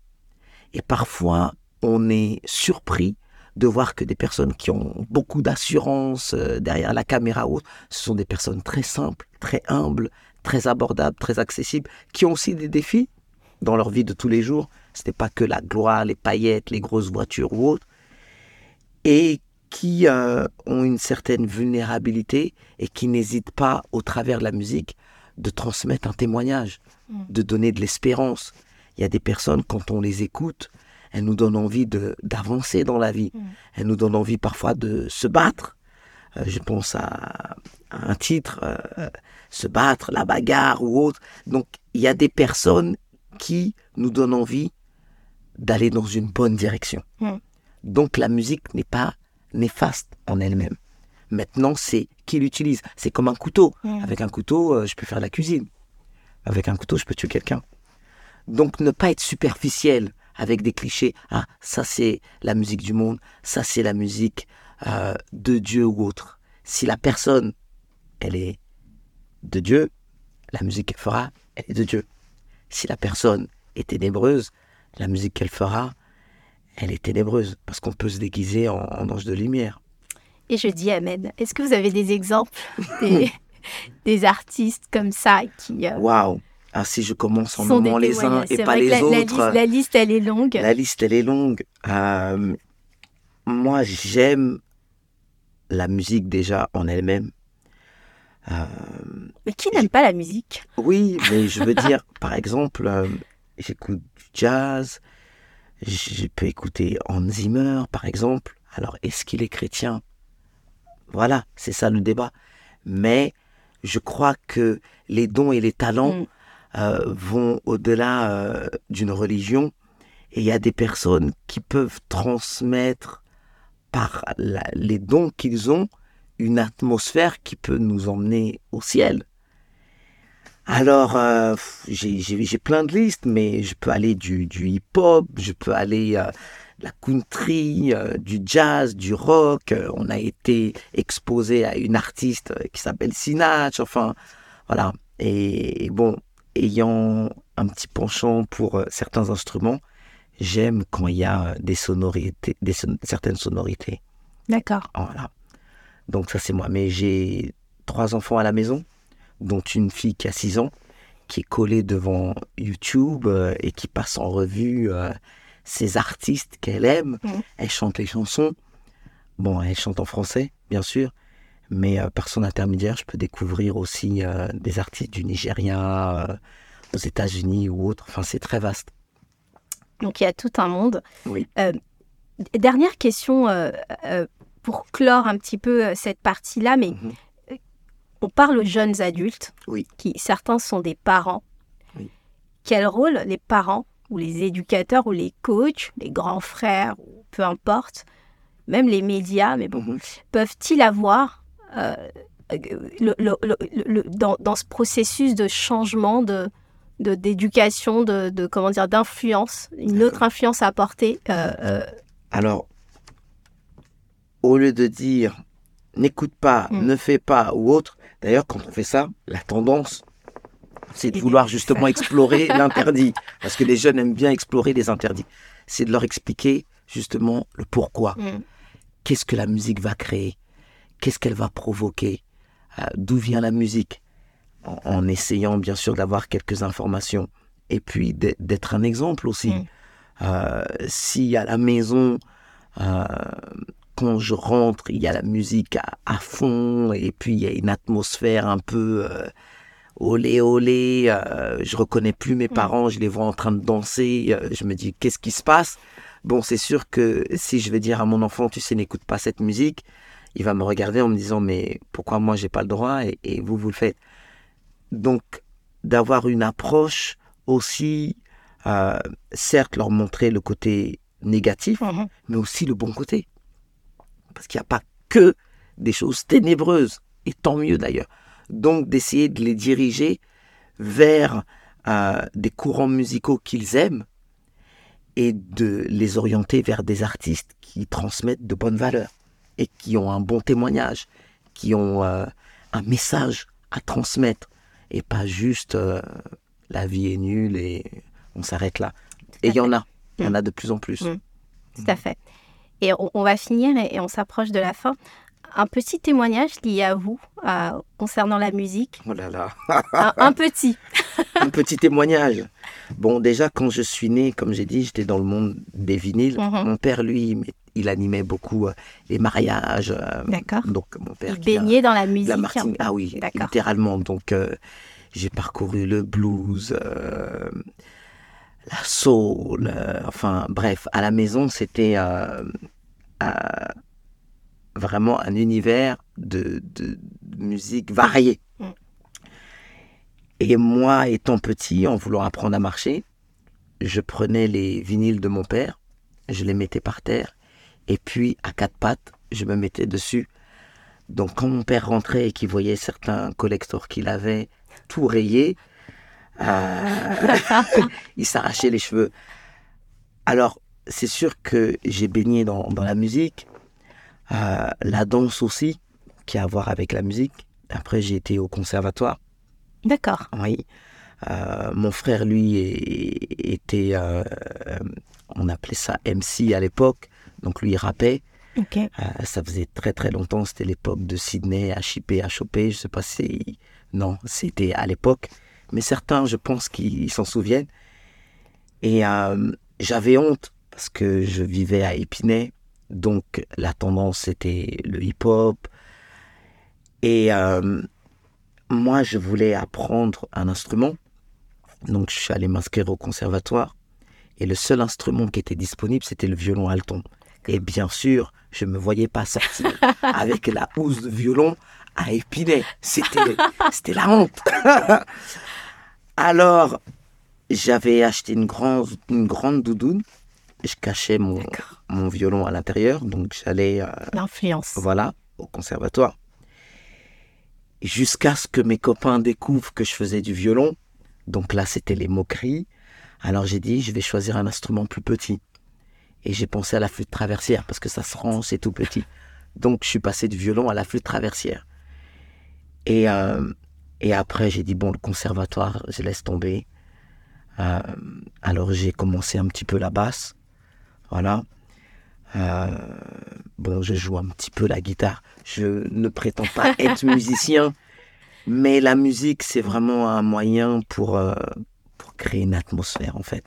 Et parfois, on est surpris de voir que des personnes qui ont beaucoup d'assurance euh, derrière la caméra ou autre, ce sont des personnes très simples, très humbles, très abordables, très accessibles, qui ont aussi des défis dans leur vie de tous les jours. Ce n'est pas que la gloire, les paillettes, les grosses voitures ou autres. Et qui euh, ont une certaine vulnérabilité et qui n'hésitent pas, au travers de la musique, de transmettre un témoignage, mm. de donner de l'espérance. Il y a des personnes, quand on les écoute, elles nous donnent envie d'avancer dans la vie. Mm. Elles nous donnent envie parfois de se battre. Euh, je pense à, un titre, euh, se battre, la bagarre ou autre. Donc, il y a des personnes qui nous donnent envie d'aller dans une bonne direction. Mm. Donc, la musique n'est pas néfaste en elle-même. Maintenant, c'est qui l'utilise. C'est comme un couteau. Avec un couteau, euh, je peux faire la cuisine. Avec un couteau, je peux tuer quelqu'un. Donc, ne pas être superficiel avec des clichés. Ah, ça c'est la musique du monde, ça c'est la musique euh, de Dieu ou autre. Si la personne, elle est de Dieu, la musique qu'elle fera, elle est de Dieu. Si la personne est ténébreuse, la musique qu'elle fera, elle est ténébreuse, parce qu'on peut se déguiser en ange de lumière. Et je dis Amen. Est-ce que vous avez des exemples des, artistes comme ça qui. Euh, Waouh! Ah, si je commence en nommant les uns et pas les autres. La liste, elle est longue. La liste, elle est longue. Euh, moi, j'aime la musique déjà en elle-même. Euh, mais qui n'aime pas la musique? Oui, mais je veux dire, par exemple, j'écoute du jazz, je peux écouter Hans Zimmer, par exemple. Alors, est-ce qu'il est chrétien? Voilà, c'est ça le débat. Mais je crois que les dons et les talents mm. euh, vont au-delà euh, d'une religion. Et il y a des personnes qui peuvent transmettre par les dons qu'ils ont une atmosphère qui peut nous emmener au ciel. Alors, euh, j'ai plein de listes, mais je peux aller du, du hip-hop, je peux aller la country, euh, du jazz, du rock. Euh, on a été exposé à une artiste euh, qui s'appelle Sinach. Enfin, voilà. Et, bon, ayant un petit penchant pour certains instruments, j'aime quand il y a des sonorités, des certaines sonorités. D'accord. Voilà. Donc ça c'est moi. Mais j'ai trois enfants à la maison, dont une fille qui a six ans, qui est collée devant YouTube et qui passe en revue ces artistes qu'elle aime. Mm. Elle chante les chansons. Bon, elle chante en français, bien sûr, mais euh, par son intermédiaire, je peux découvrir aussi euh, des artistes du Nigeria, euh, aux États-Unis ou autres. Enfin, c'est très vaste. Donc, il y a tout un monde. Oui. dernière question pour clore un petit peu cette partie-là, mais mhm. on parle aux jeunes adultes, oui. qui certains sont des parents quel rôle les parents ou les éducateurs ou les coachs, les grands frères, ou peu importe, même les médias, mais bon, Mhm. peuvent-ils avoir euh, le- le- dans, dans ce processus de changement de d'éducation, de, de, comment dire, d'influence, une autre influence à apporter euh, euh, Alors, au lieu de dire n'écoute pas, Mm. ne fais pas ou autre, d'ailleurs, quand on fait ça, la tendance, c'est de vouloir justement explorer l'interdit. Parce que les jeunes aiment bien explorer les interdits. C'est de leur expliquer justement le pourquoi. mm, Qu'est-ce que la musique va créer? Qu'est-ce qu'elle va provoquer? Euh, D'où vient la musique? En, en essayant bien sûr d'avoir quelques informations. Et puis d'être un exemple aussi. Mm. Euh, si à la maison, euh, quand je rentre, il y a la musique à, à fond, et puis il y a une atmosphère un peu euh, olé olé, euh, je reconnais plus mes Mm. parents, je les vois en train de danser, euh, je me dis qu'est-ce qui se passe? Bon, c'est sûr que si je vais dire à mon enfant, tu sais, n'écoute pas cette musique, il va me regarder en me disant, mais pourquoi moi j'ai pas le droit et, et vous, vous le faites? Donc, d'avoir une approche aussi, euh, certes, leur montrer le côté négatif, mhm. mais aussi le bon côté. Parce qu'il n'y a pas que des choses ténébreuses, et tant mieux d'ailleurs. Donc, d'essayer de les diriger vers euh, des courants musicaux qu'ils aiment et de les orienter vers des artistes qui transmettent de bonnes valeurs et qui ont un bon témoignage, qui ont euh, un message à transmettre et pas juste euh, la vie est nulle et on s'arrête là. Et il y en a, il y en a de plus en plus. Mm. Tout à fait. Et on, on va finir et, et on s'approche de la fin. Un petit témoignage lié à vous euh, concernant la musique. Oh là là. Un, un petit. un petit témoignage. Bon, déjà, quand je suis né, comme j'ai dit, j'étais dans le monde des vinyles. Mhm. Mon père, lui, il- animait beaucoup euh, les mariages. euh, D'accord. donc, mon père. Il qui a- baignait dans la la musique. Martine- un peu. Ah oui, D'accord. littéralement. Donc, euh, j'ai parcouru le blues, la soul, enfin, bref, à la maison, c'était vraiment un univers de, de- de musique variée. Mm. Et moi, étant petit, en voulant apprendre à marcher, je prenais les vinyles de mon père, je les mettais par terre, et puis à quatre pattes, je me mettais dessus. Donc quand mon père rentrait et qu'il voyait certains collectors qu'il avait tout rayés, euh, il s'arrachait les cheveux. Alors, c'est sûr que j'ai baigné dans, dans la musique, euh, la danse aussi, qui a à voir avec la musique. Après, j'ai été au conservatoire. D'accord. Oui. Euh, mon frère, lui, était, euh, on appelait ça MC à l'époque. Donc lui, il rappait. Ok. Euh, ça faisait très très longtemps. C'était l'époque de Sydney, HIP, HOP. Je sais pas si... Non, c'était à l'époque. Mais certains, je pense qu'ils s'en souviennent. Et j'avais honte parce que je vivais à Épinay. Donc la tendance, c'était le hip-hop. Et euh, moi, je voulais apprendre un instrument. Donc je suis allé m'inscrire au conservatoire. Et le seul instrument qui était disponible, c'était le violon alton. Et bien sûr, je me voyais pas sortir avec la housse de violon à. C'était, c'était la honte. Alors, j'avais acheté une grande, une grande doudoune. Je cachais mon, violon à l'intérieur. Donc, j'allais, euh, L'influence. voilà, au conservatoire. Jusqu'à ce que mes copains découvrent que je faisais du violon. Donc là, c'était les moqueries. Alors j'ai dit, je vais choisir un instrument plus petit. Et j'ai pensé à la flûte traversière parce que ça se range, c'est tout petit. Donc je suis passé du violon à la flûte traversière. Et, euh, et après, j'ai dit, bon, le conservatoire, je laisse tomber. Euh, alors j'ai commencé un petit peu la basse. Voilà. Euh, bon, je joue un petit peu la guitare. Je ne prétends pas être musicien, mais la musique, c'est vraiment un moyen pour, euh, pour créer une atmosphère, en fait.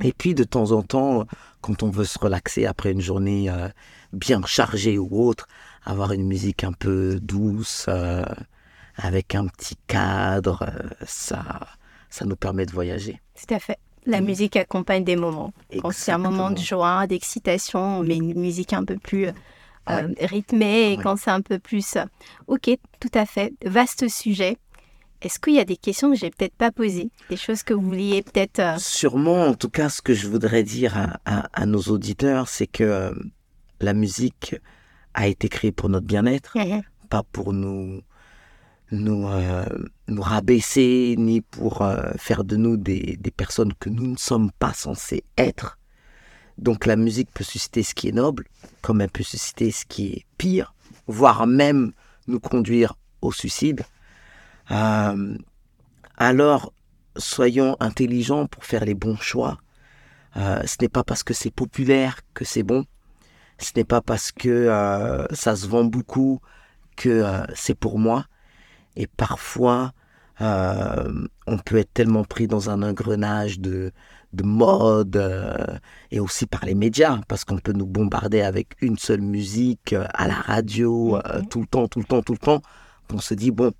Et puis, de temps en temps, quand on veut se relaxer après une journée euh, bien chargée ou autre, avoir une musique un peu douce, avec un petit cadre, ça, ça nous permet de voyager. Tout à fait. La musique accompagne des moments. Quand c'est un moment de joie, d'excitation, on met une musique un peu plus euh, rythmée. Et Ouais. quand c'est un peu plus... euh, Ok, tout à fait. Vaste sujet. Est-ce qu'il y a des questions que j'ai peut-être pas posées, des choses que vous vouliez peut-être euh, Sûrement, en tout cas, ce que je voudrais dire à, nos auditeurs, c'est que euh, la musique a été créée pour notre bien-être, pas pour nous nous, euh, nous rabaisser, ni pour faire de nous des, des personnes que nous ne sommes pas censés être. Donc la musique peut susciter ce qui est noble, comme elle peut susciter ce qui est pire, voire même nous conduire au suicide. Euh, alors, soyons intelligents pour faire les bons choix. Euh, ce n'est pas parce que c'est populaire que c'est bon. Ce n'est pas parce que euh, ça se vend beaucoup que c'est pour moi. Et parfois, on peut être tellement pris dans un engrenage de, de mode et aussi par les médias, parce qu'on peut nous bombarder avec une seule musique à la radio, mm-hmm. tout le temps, tout le temps, tout le temps, qu'on se dit, bon,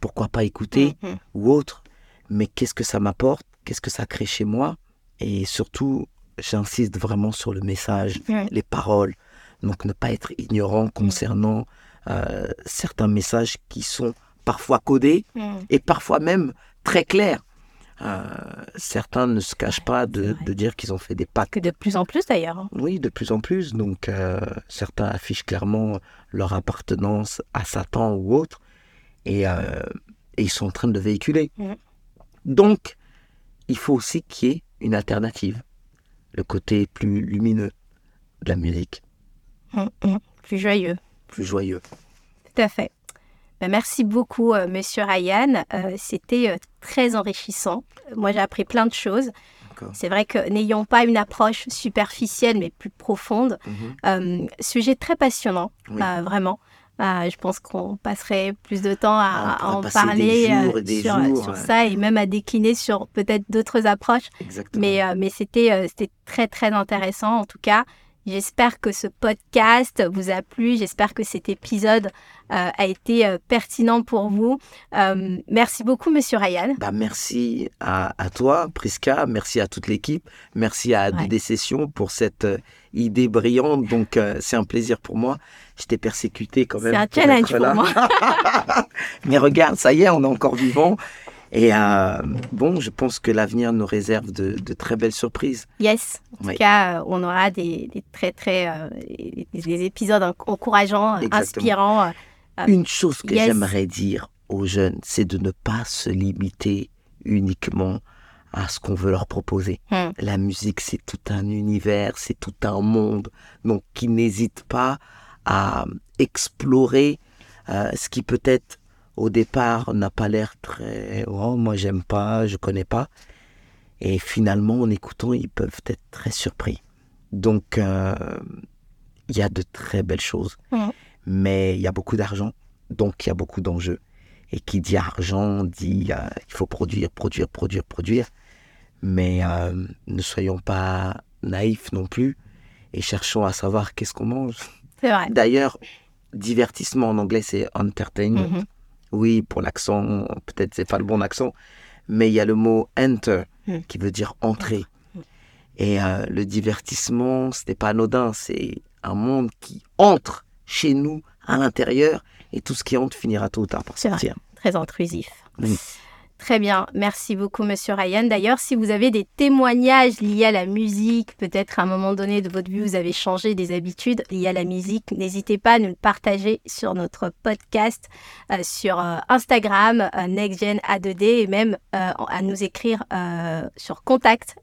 pourquoi pas écouter mhm. ou autre, mais qu'est-ce que ça m'apporte, qu'est-ce que ça crée chez moi, et surtout, j'insiste vraiment sur le message, les paroles, donc ne pas être ignorant concernant euh, certains messages qui sont parfois codés et parfois même très clairs. Euh, certains ne se cachent pas de, dire qu'ils ont fait des. Que de plus en plus d'ailleurs. Hein. Oui, de plus en plus. Donc euh, certains affichent clairement leur appartenance à Satan ou autre et, ils sont en train de le véhiculer. Mm. Donc, il faut aussi qu'il y ait une alternative, le côté plus lumineux de la musique. Mm, mm. Plus joyeux. Plus joyeux. Tout à fait. Ben, merci beaucoup, euh, Monsieur Ryan. Euh, c'était euh, très enrichissant. Moi, j'ai appris plein de choses. C'est vrai que n'ayant pas une approche superficielle, mais plus profonde, mm-hmm. sujet très passionnant, vraiment. Bah, je pense qu'on passerait plus de temps à, en parler sur, ça et même à décliner sur peut-être d'autres approches. Mais, euh, mais c'était, c'était très, très intéressant en tout cas. J'espère que ce podcast vous a plu. J'espère que cet épisode euh, a été euh, pertinent pour vous. Euh, merci beaucoup, Monsieur Ryan. Bah, merci à, toi, Priska. Merci à toute l'équipe. Merci à ouais. Sessions pour cette idée brillante. Donc, c'est un plaisir pour moi. J'étais persécuté quand même. C'est un challenge pour moi. Mais regarde, ça y est, on est encore vivant. Et euh, bon, je pense que l'avenir nous réserve de, très belles surprises. Yes. En tout cas, euh, on aura des, très, très. Euh, des épisodes encourageants, inspirants. Une chose que j'aimerais dire aux jeunes, c'est de ne pas se limiter uniquement à ce qu'on veut leur proposer. Hmm. La musique, c'est tout un univers, c'est tout un monde. Donc, qu'ils n'hésitent pas à explorer ce qui peut être au départ n'a pas l'air très oh moi j'aime pas, je connais pas. Et finalement en écoutant ils peuvent être très surpris. Donc euh, il y a de très belles choses, mais il y a beaucoup d'argent, donc il y a beaucoup d'enjeux. Et qui dit argent dit euh, il faut produire, produire, produire, produire. Mais euh, ne soyons pas naïfs non plus et cherchons à savoir qu'est-ce qu'on mange. D'ailleurs, divertissement en anglais c'est entertainment. Mm-hmm. Oui, pour l'accent, peut-être c'est pas le bon accent, mais il y a le mot enter hmm. qui veut dire entrer. Et euh, le divertissement, ce n'est pas anodin, c'est un monde qui entre chez nous à l'intérieur et tout ce qui entre finira tôt ou tard par sortir. Très intrusif. Très bien, merci beaucoup Monsieur Ryan. D'ailleurs, si vous avez des témoignages liés à la musique, peut-être à un moment donné de votre vie, vous avez changé des habitudes liées à la musique, n'hésitez pas à nous le partager sur notre podcast, euh, sur euh, Instagram, euh, NextGen A2D, et même à nous écrire sur contact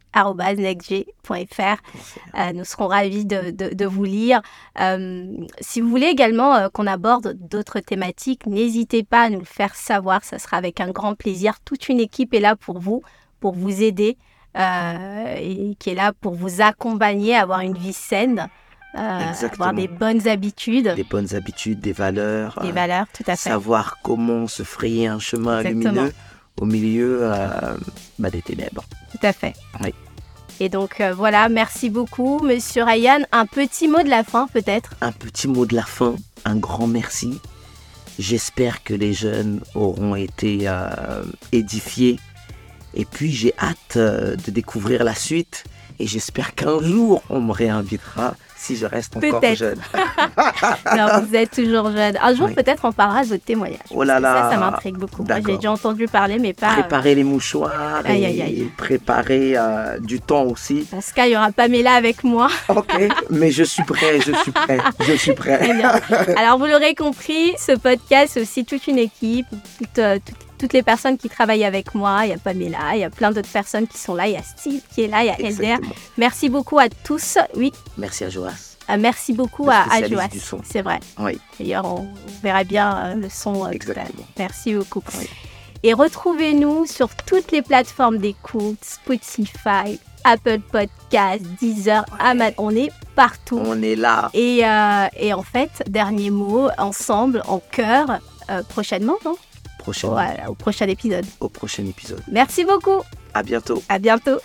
euh, nous serons ravis de, vous lire. Euh, si vous voulez également euh, qu'on aborde d'autres thématiques, n'hésitez pas à nous le faire savoir. Ça sera avec un grand plaisir. Toute une équipe est là pour vous, pour vous aider et qui est là pour vous accompagner à avoir une vie saine. avoir des bonnes habitudes. Des bonnes habitudes, des valeurs. Des valeurs, tout à fait. Savoir comment se frayer un chemin lumineux au milieu bah, des ténèbres. Tout à fait. Et donc euh, voilà, merci beaucoup, Monsieur Ryan. Un petit mot de la fin peut-être? Un petit mot de la fin, un grand merci. J'espère que les jeunes auront été euh, édifiés Et puis j'ai hâte euh, de découvrir la suite et j'espère qu'un jour on me réinvitera si je reste encore jeune. non, vous êtes toujours jeune. Un jour, Oui. peut-être, on parlera de votre témoignage. Oh là là. Ça, ça m'intrigue beaucoup. J'ai déjà entendu parler, mais pas. Préparer les mouchoirs Aïe, et aïe, préparer euh, du temps aussi. Dans ce cas, il y aura Pamela avec moi. Ok, mais je suis prêt, je suis prêt, je suis prêt. Alors, vous l'aurez compris, ce podcast, c'est aussi toute une équipe, toute, euh, toute- toutes les personnes qui travaillent avec moi. Il y a Pamela, il y a plein d'autres personnes qui sont là. Il y a Steve qui est là, il y a Elder. Merci beaucoup à tous. Oui, Merci à Joas. euh, merci beaucoup à, à Joas. C'est vrai. Oui, D'ailleurs, on, verra bien euh, le son euh, exactement. Merci beaucoup. Oui. Et retrouvez-nous sur toutes les plateformes d'écoute, Spotify, Apple Podcasts, Deezer, Amazon. On est partout. On est là. Et, euh, et en fait, dernier mot, ensemble, en chœur, euh, prochainement, non? Voilà, au prochain épisode. Au prochain épisode. Merci beaucoup. À bientôt. À bientôt.